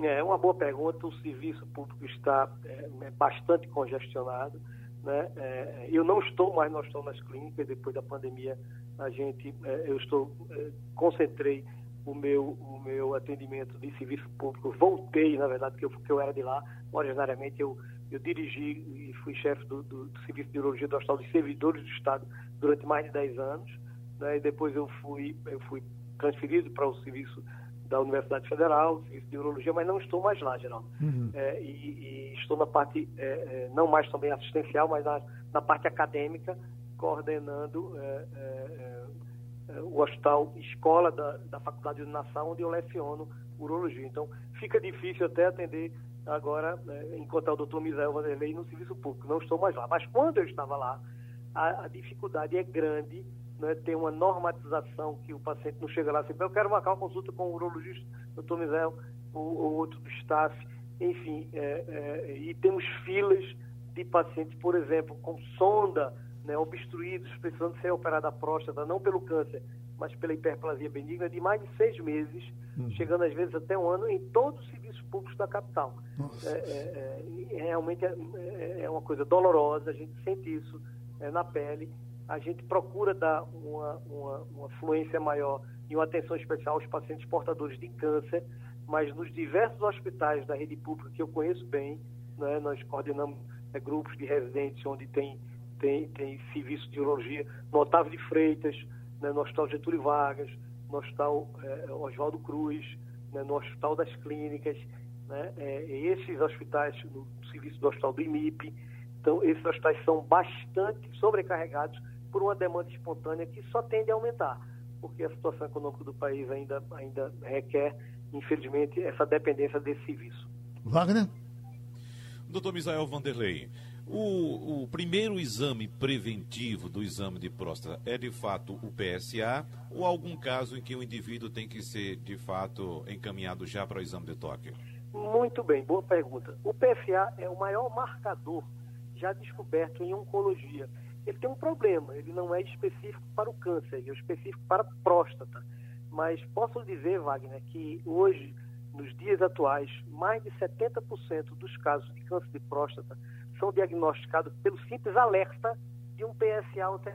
É uma boa pergunta. O serviço público está é, é bastante congestionado. Né? É, eu não estou mais no hospital nas clínicas depois da pandemia. A gente, é, eu estou é, concentrei o meu o meu atendimento de serviço público. Voltei, na verdade, que eu, que eu era de lá. Originariamente eu eu dirigi e fui chefe do, do, do, serviço de urologia do Hospital de Servidores do Estado durante mais de 10 anos. Né? E depois eu fui eu fui transferido para o serviço da Universidade Federal, serviço de urologia, mas não estou mais lá, Geraldo. Uhum. É, e, e, estou na parte, é, é, não mais também assistencial, mas na, na parte acadêmica, coordenando é, é, é, o hospital escola da, da Faculdade de Nação, onde eu leciono urologia. Então, fica difícil até atender agora, encontrar o doutor Misael Vanderlei no serviço público. Não estou mais lá. Mas quando eu estava lá, a, a dificuldade é grande né, tem uma normatização que o paciente não chega lá assim, eu quero marcar uma consulta com o urologista, doutor Mizel, ou, ou outro do staff, enfim, é, é, e temos filas de pacientes, por exemplo, com sonda né, obstruídos, precisando ser operada a próstata, não pelo câncer, mas pela hiperplasia benigna, de mais de seis meses, uhum. chegando às vezes até um ano, em todos os serviços públicos da capital. É, é, é, realmente é, é, uma coisa dolorosa, a gente sente isso na pele, a gente procura dar uma, uma, uma fluência maior e uma atenção especial aos pacientes portadores de câncer, mas nos diversos hospitais da rede pública que eu conheço bem, né, nós coordenamos é, grupos de residentes onde tem, tem, tem serviço de urologia no Otávio de Freitas, né, no Hospital Getúlio Vargas, no Hospital é, Oswaldo Cruz, né, no Hospital das Clínicas, né, é, esses hospitais, no serviço do Hospital do IMIP, então esses hospitais são bastante sobrecarregados por uma demanda espontânea que só tende a aumentar, porque a situação econômica do país ainda, ainda requer, infelizmente, essa dependência desse serviço. Wagner? Doutor Misael Vanderlei, O, o, primeiro exame preventivo do exame de próstata é de fato o PSA ou algum caso em que o indivíduo tem que ser de fato encaminhado já para o exame de toque? Muito bem, boa pergunta. O PSA é o maior marcador já descoberto em oncologia. Ele tem um problema, ele não é específico para o câncer, ele é específico para a próstata. Mas posso dizer, Wagner, que hoje, nos dias atuais, mais de 70% dos casos de câncer de próstata são diagnosticados pelo simples alerta de um PSA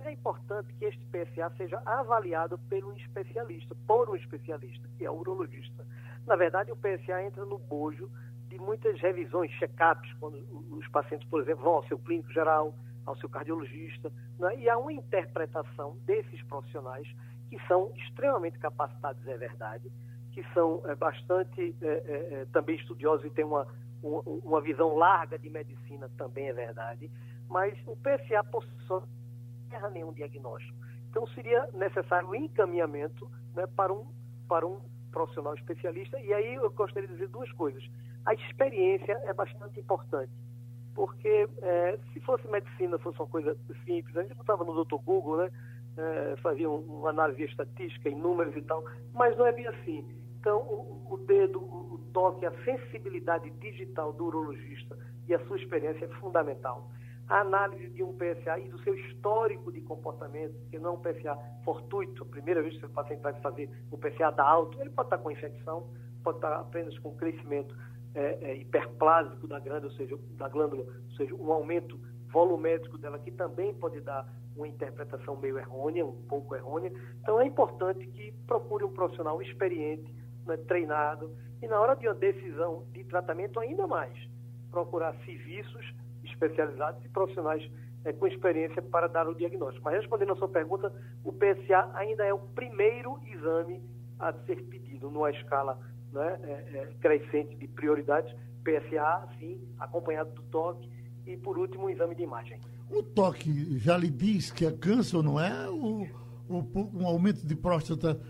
É importante que este PSA seja avaliado pelo especialista, por um especialista, que é o urologista. Na verdade, o PSA entra no bojo de muitas revisões, check-ups, quando os pacientes, por exemplo, vão ao seu clínico geral, ao seu cardiologista, né? e há uma interpretação desses profissionais que são extremamente capacitados, é verdade, que são é, bastante é, é, também estudiosos e têm uma, uma visão larga de medicina, também é verdade, mas o PSA por si só não erra nenhum diagnóstico. Então seria necessário um encaminhamento né, para, um, para um profissional especialista, e aí eu gostaria de dizer duas coisas. A experiência é bastante importante, porque é, se fosse medicina, fosse uma coisa simples, a gente não estava no Dr. Google, né? É, fazia uma análise estatística em números e tal, mas não é bem assim. Então, o, o dedo, o toque, a sensibilidade digital do urologista e a sua experiência é fundamental. A análise de um PSA e do seu histórico de comportamento, que não é um PSA fortuito, a primeira vez que o paciente vai fazer o PSA da alto, ele pode estar com infecção, pode estar apenas com crescimento é, é, hiperplásico da glândula, ou seja, da glândula, ou seja, um aumento volumétrico dela que também pode dar uma interpretação meio errônea, um pouco errônea. Então é importante que procure um profissional experiente, né, treinado, e na hora de uma decisão de tratamento ainda mais, procurar serviços especializados e profissionais é, com experiência para dar o diagnóstico. Mas respondendo a sua pergunta, o PSA ainda é o primeiro exame a ser pedido numa escala né, é, é, crescente de prioridades, PSA, sim, acompanhado do toque, e por último o exame de imagem. O toque já lhe diz que é câncer ou não é? O, o, um aumento de próstata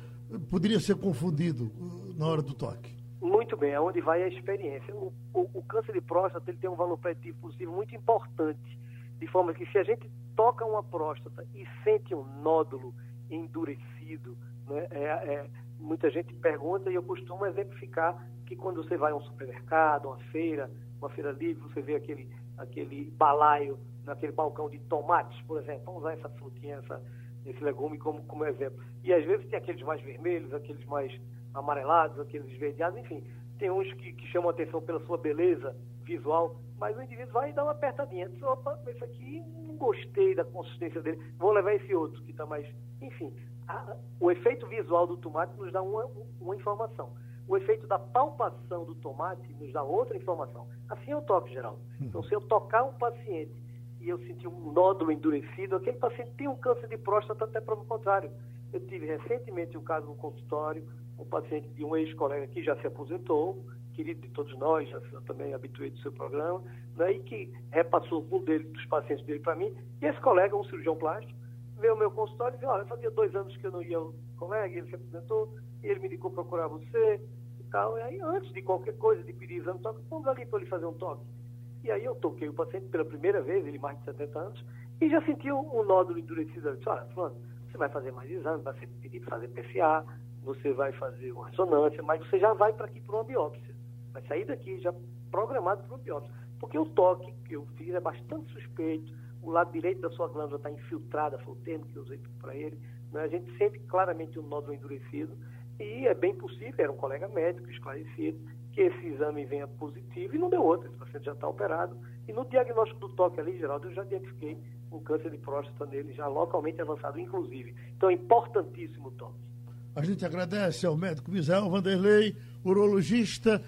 poderia ser confundido uh, na hora do toque? Muito bem, aonde é vai a experiência. O, o, o, câncer de próstata ele tem um valor preditivo positivo muito importante, de forma que se a gente toca uma próstata e sente um nódulo endurecido, né, é, é, muita gente pergunta e eu costumo exemplificar que quando você vai a um supermercado, uma feira, uma feira livre, você vê aquele, aquele balaio naquele balcão de tomates, por exemplo. Vamos usar essa frutinha, essa, esse legume como, como exemplo. E às vezes tem aqueles mais vermelhos, aqueles mais amarelados, aqueles esverdeados, enfim. Tem uns que, que chamam atenção pela sua beleza visual, mas o indivíduo vai dar uma apertadinha. Diz, opa, esse aqui não gostei da consistência dele, vou levar esse outro que está mais. Enfim, a, o efeito visual do tomate nos dá uma, uma informação. O efeito da palpação do tomate nos dá outra informação. Assim é o toque, Geraldo. Então, se eu tocar um paciente e eu senti um nódulo endurecido, aquele paciente tem um câncer de próstata, até para o contrário. Eu tive recentemente um caso no consultório, um paciente de um ex-colega que já se aposentou, querido de todos nós, já também habituei do seu programa, né, e que repassou um dele, dos pacientes dele para mim. E esse colega, um cirurgião plástico, veio ao meu consultório e disse, olha, fazia dois anos que eu não ia ao colega, ele se apresentou, e ele me indicou procurar você e tal. E aí, antes de qualquer coisa, de pedir exame toque, vamos ali para ele fazer um toque. E aí eu toquei o paciente pela primeira vez, ele mais de 70 anos, e já sentiu um nódulo endurecido. Eu disse, olha, fulano, você vai fazer mais exames, vai ser pedido fazer PCA, você vai fazer uma ressonância, mas você já vai para aqui para uma biópsia. Vai sair daqui já programado para uma biópsia. Porque o toque que eu fiz é bastante suspeito, o lado direito da sua glândula está infiltrada, foi o termo que eu usei para ele. Né? A gente sente claramente um nódulo endurecido e é bem possível, era um colega médico esclarecido, que esse exame venha positivo e não deu outro, esse paciente já está operado. E no diagnóstico do toque ali, Geraldo, eu já identifiquei um câncer de próstata nele, já localmente avançado, inclusive. Então é importantíssimo o toque. A gente agradece ao médico Misael Vanderlei, urologista.